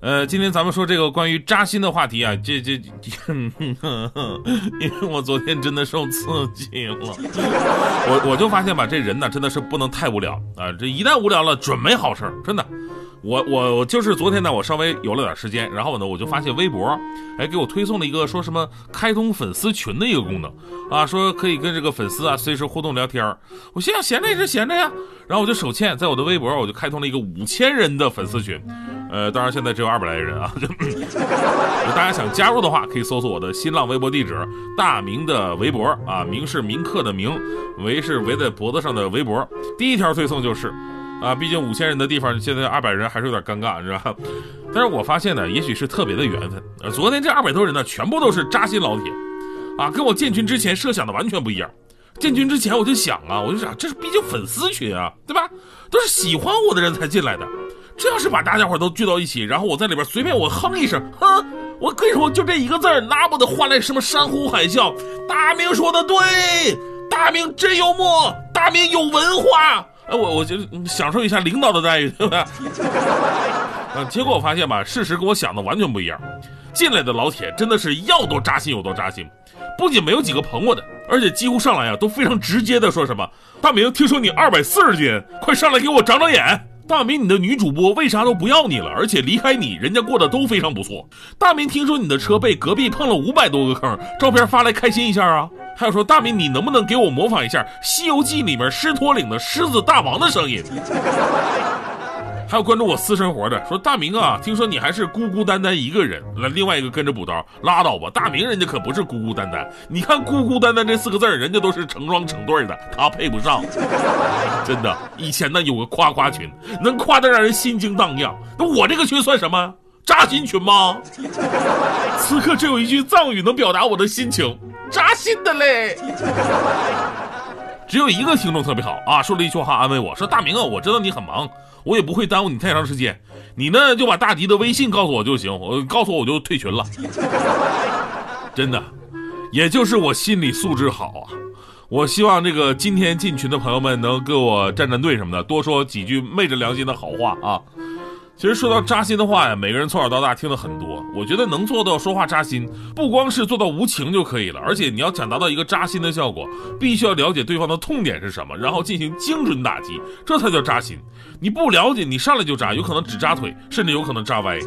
呃，今天咱们说这个关于扎心的话题啊，这这，因为我昨天真的受刺激了，我我就发现吧，这人呢真的是不能太无聊啊，这一旦无聊了，准没好事儿真的。我我我就是昨天呢，我稍微有了点时间，然后呢，我就发现微博，哎，给我推送了一个说什么开通粉丝群的一个功能，啊，说可以跟这个粉丝啊随时互动聊天我心想闲着也是闲着呀，然后我就手欠，在我的微博我就开通了一个五千人的粉丝群，呃，当然现在只有二百来人啊，就大家想加入的话，可以搜索我的新浪微博地址大明的微博啊，明是铭刻的明，围是围在脖子上的围脖，第一条推送就是。啊，毕竟五千人的地方，现在二百人还是有点尴尬，是吧？但是我发现呢，也许是特别的缘分。呃，昨天这二百多人呢，全部都是扎心老铁，啊，跟我建群之前设想的完全不一样。建群之前我就想啊，我就想，这是毕竟粉丝群啊，对吧？都是喜欢我的人才进来的。这要是把大家伙都聚到一起，然后我在里边随便我哼一声，哼，我跟你说，就这一个字儿，那不得换来什么山呼海啸？大明说的对，大明真幽默，大明有文化。哎，我我就享受一下领导的待遇，对吧？啊，结果我发现吧，事实跟我想的完全不一样。进来的老铁真的是要多扎心有多扎心，不仅没有几个捧我的，而且几乎上来啊都非常直接的说什么：“大明，听说你二百四十斤，快上来给我长长眼。”大明，你的女主播为啥都不要你了？而且离开你，人家过得都非常不错。大明，听说你的车被隔壁碰了五百多个坑，照片发来开心一下啊！还有说，大明，你能不能给我模仿一下《西游记》里面狮驼岭的狮子大王的声音？还有关注我私生活的，说大明啊，听说你还是孤孤单单一个人，来另外一个跟着补刀，拉倒吧，大明人家可不是孤孤单单，你看孤孤单单这四个字人家都是成双成对的，他配不上。真的，以前呢有个夸夸群，能夸得让人心惊荡漾，那我这个群算什么？扎心群吗？此刻只有一句藏语能表达我的心情。扎心的嘞，只有一个听众特别好啊，说了一句话安慰我说：“大明啊，我知道你很忙，我也不会耽误你太长时间，你呢就把大迪的微信告诉我就行，我告诉我我就退群了。”真的，也就是我心理素质好啊，我希望这个今天进群的朋友们能给我站站队什么的，多说几句昧着良心的好话啊。其实说到扎心的话呀，每个人从小到大听了很多。我觉得能做到说话扎心，不光是做到无情就可以了，而且你要想达到一个扎心的效果，必须要了解对方的痛点是什么，然后进行精准打击，这才叫扎心。你不了解，你上来就扎，有可能只扎腿，甚至有可能扎歪。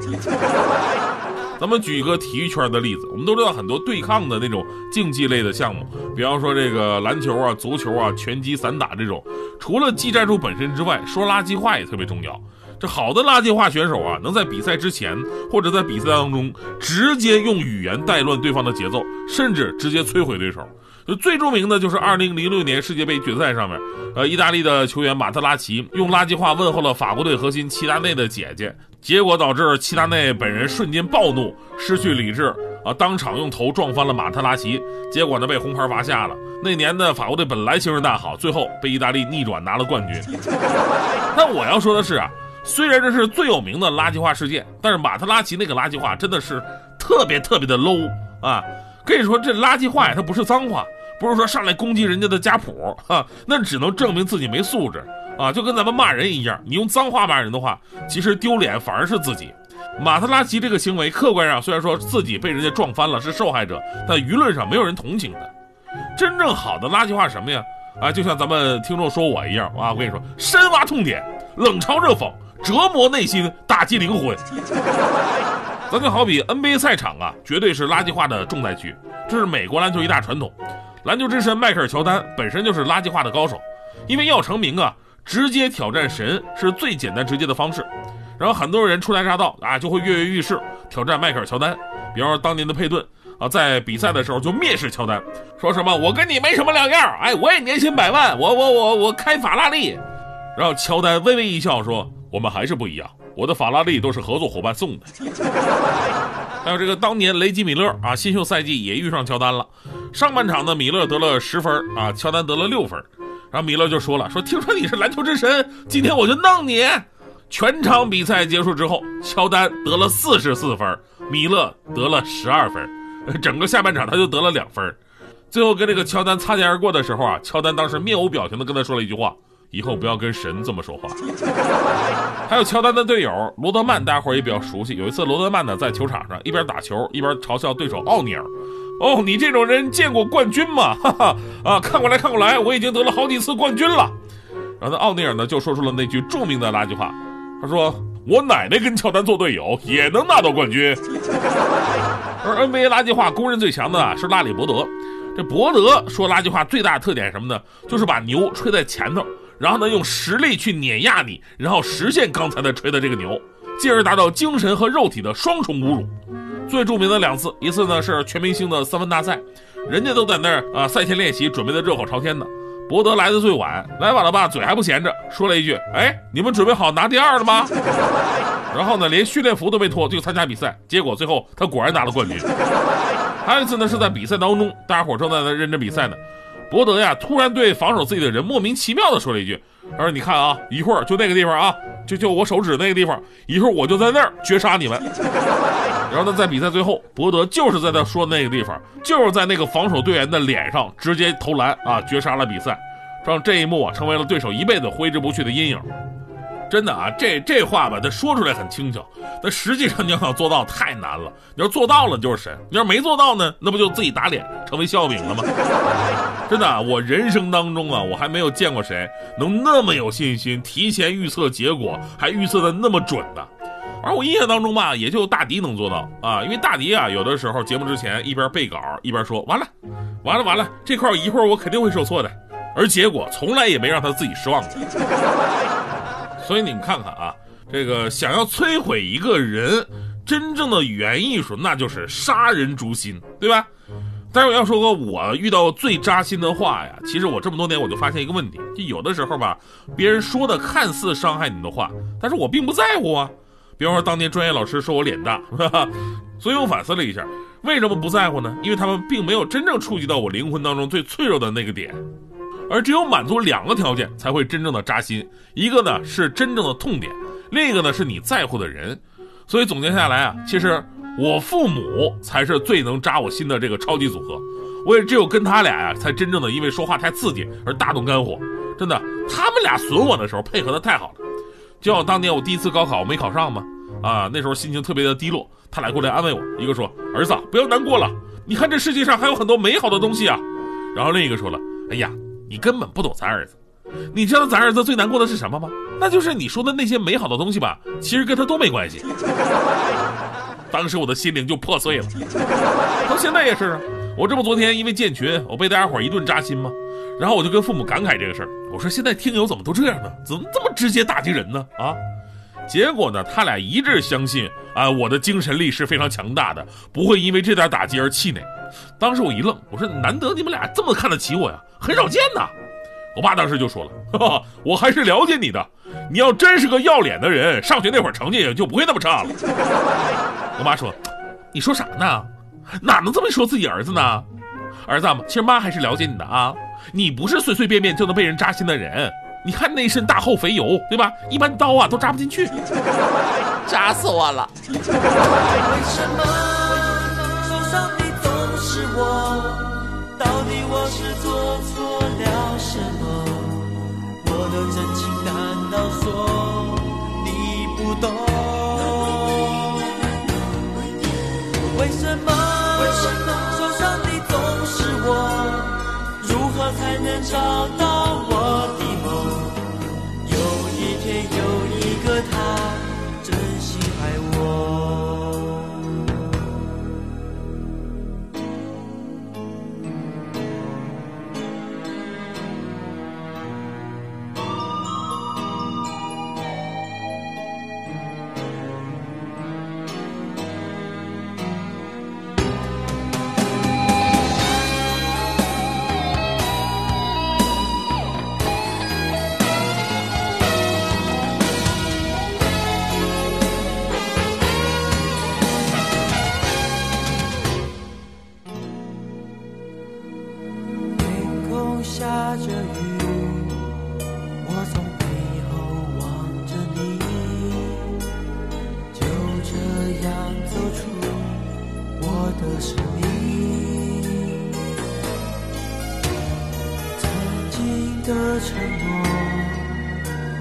咱们举一个体育圈的例子，我们都知道很多对抗的那种竞技类的项目，比方说这个篮球啊、足球啊、拳击、散打这种，除了技战术本身之外，说垃圾话也特别重要。这好的垃圾话选手啊，能在比赛之前或者在比赛当中直接用语言带乱对方的节奏，甚至直接摧毁对手。就最著名的就是2006年世界杯决赛上面，呃，意大利的球员马特拉齐用垃圾话问候了法国队核心齐达内的姐姐，结果导致齐达内本人瞬间暴怒，失去理智啊，当场用头撞翻了马特拉齐，结果呢被红牌罚下了。那年的法国队本来形势大好，最后被意大利逆转拿了冠军。那我要说的是啊。虽然这是最有名的垃圾话事件，但是马特拉齐那个垃圾话真的是特别特别的 low 啊！跟你说，这垃圾话呀，它不是脏话，不是说上来攻击人家的家谱哈，那只能证明自己没素质啊！就跟咱们骂人一样，你用脏话骂人的话，其实丢脸反而是自己。马特拉齐这个行为，客观上虽然说自己被人家撞翻了是受害者，但舆论上没有人同情他。真正好的垃圾话什么呀？啊，就像咱们听众说我一样啊！我跟你说，深挖痛点，冷嘲热讽。折磨内心，打击灵魂。咱就好比 NBA 赛场啊，绝对是垃圾话的重灾区。这是美国篮球一大传统。篮球之神迈克尔乔丹本身就是垃圾话的高手，因为要成名啊，直接挑战神是最简单直接的方式。然后很多人初来乍到啊，就会跃跃欲试挑战迈克尔乔丹。比方说当年的佩顿啊，在比赛的时候就蔑视乔丹，说什么我跟你没什么两样，哎，我也年薪百万，我我我我开法拉利。然后乔丹微微一笑说。我们还是不一样，我的法拉利都是合作伙伴送的。还有这个当年雷吉米勒啊，新秀赛季也遇上乔丹了。上半场呢，米勒得了十分啊，乔丹得了六分。然后米勒就说了，说听说你是篮球之神，今天我就弄你全场比赛结束之后，乔丹得了四十四分，米勒得了十二分，整个下半场他就得了两分。最后跟这个乔丹擦肩而过的时候啊，乔丹当时面无表情的跟他说了一句话：“以后不要跟神这么说话。”还有乔丹的队友罗德曼，大家伙也比较熟悉。有一次，罗德曼呢在球场上一边打球一边嘲笑对手奥尼尔：“哦，你这种人见过冠军吗？哈哈啊，看过来看过来，我已经得了好几次冠军了。”然后呢，奥尼尔呢就说出了那句著名的垃圾话。他说：“我奶奶跟乔丹做队友也能拿到冠军。”而 NBA 垃圾话公认最强的啊是拉里伯德。这伯德说垃圾话最大的特点什么呢？就是把牛吹在前头，然后呢用实力去碾压你，然后实现刚才的吹的这个牛，进而达到精神和肉体的双重侮辱。最著名的两次，一次呢是全明星的三分大赛，人家都在那儿啊赛前练习，准备的热火朝天的。伯德来的最晚，来晚了吧，嘴还不闲着，说了一句：“哎，你们准备好拿第二了吗？”然后呢，连训练服都没脱就参加比赛，结果最后他果然拿了冠军。还有一次呢，是在比赛当中，大家伙正在那认真比赛呢，博德呀突然对防守自己的人莫名其妙的说了一句：“他说你看啊，一会儿就那个地方啊，就就我手指那个地方，一会儿我就在那儿绝杀你们。” 然后呢，在比赛最后，博德就是在他说那个地方，就是在那个防守队员的脸上直接投篮啊，绝杀了比赛，让这一幕啊成为了对手一辈子挥之不去的阴影。真的啊，这这话吧，他说出来很轻巧，但实际上你要想做到太难了。你要做到了就是神，你要没做到呢，那不就自己打脸，成为笑柄了吗？真的，我人生当中啊，我还没有见过谁能那么有信心，提前预测结果，还预测的那么准的。而我印象当中吧，也就大迪能做到啊，因为大迪啊，有的时候节目之前一边背稿一边说完了，完了完了，这块一会儿我肯定会说错的，而结果从来也没让他自己失望过。所以你们看看啊，这个想要摧毁一个人，真正的语言艺术那就是杀人诛心，对吧？但是我要说个我遇到最扎心的话呀，其实我这么多年我就发现一个问题，就有的时候吧，别人说的看似伤害你的话，但是我并不在乎啊。比方说，当年专业老师说我脸大，所以我反思了一下，为什么不在乎呢？因为他们并没有真正触及到我灵魂当中最脆弱的那个点，而只有满足两个条件，才会真正的扎心。一个呢是真正的痛点，另一个呢是你在乎的人。所以总结下来啊，其实我父母才是最能扎我心的这个超级组合。我也只有跟他俩呀，才真正的因为说话太刺激而大动肝火。真的，他们俩损我的时候配合的太好了。就像当年我第一次高考没考上嘛，啊，那时候心情特别的低落，他俩过来安慰我，一个说：“儿子，不要难过了，你看这世界上还有很多美好的东西啊。”然后另一个说了：“哎呀，你根本不懂咱儿子，你知道咱儿子最难过的是什么吗？那就是你说的那些美好的东西吧，其实跟他都没关系。”当时我的心灵就破碎了，到现在也是啊。我这不昨天因为建群，我被大家伙一顿扎心吗？然后我就跟父母感慨这个事儿，我说现在听友怎么都这样呢？怎么这么直接打击人呢？啊！结果呢，他俩一致相信啊，我的精神力是非常强大的，不会因为这点打击而气馁。当时我一愣，我说难得你们俩这么看得起我呀，很少见呐。我爸当时就说了，哈哈，我还是了解你的，你要真是个要脸的人，上学那会儿成绩也就不会那么差了。我妈说，你说啥呢？哪能这么说自己儿子呢？儿子，其实妈还是了解你的啊。你不是随随便便就能被人扎心的人，你看那身大厚肥油，对吧？一般刀啊都扎不进去，扎死我了。为什么受伤的总是我？到底我是做错了什么？我的真情难道说你不懂？为什么？为什么？才能找到一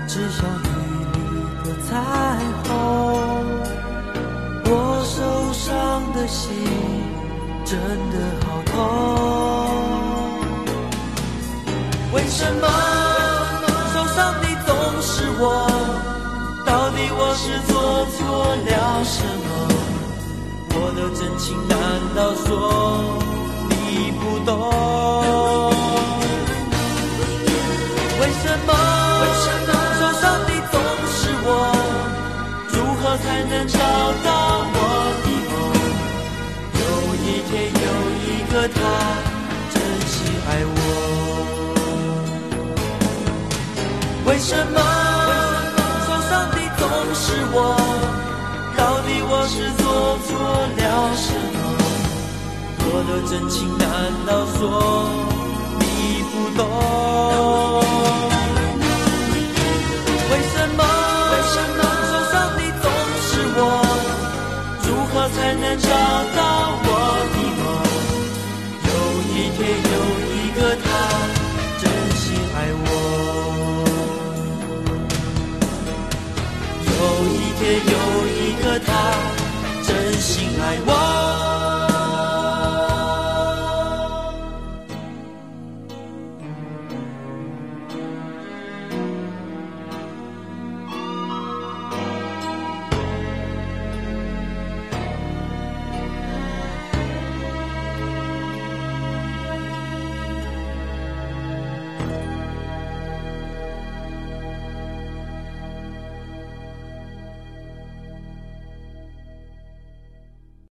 知晓雨里的彩虹。我受伤的心真的好痛，为什么受伤的总是我？到底我是做错了什么？我的真情难道说你不懂？为什么？受伤的总是我？到底我是做错了什么？我的真情难道说你不懂？为什么？为什么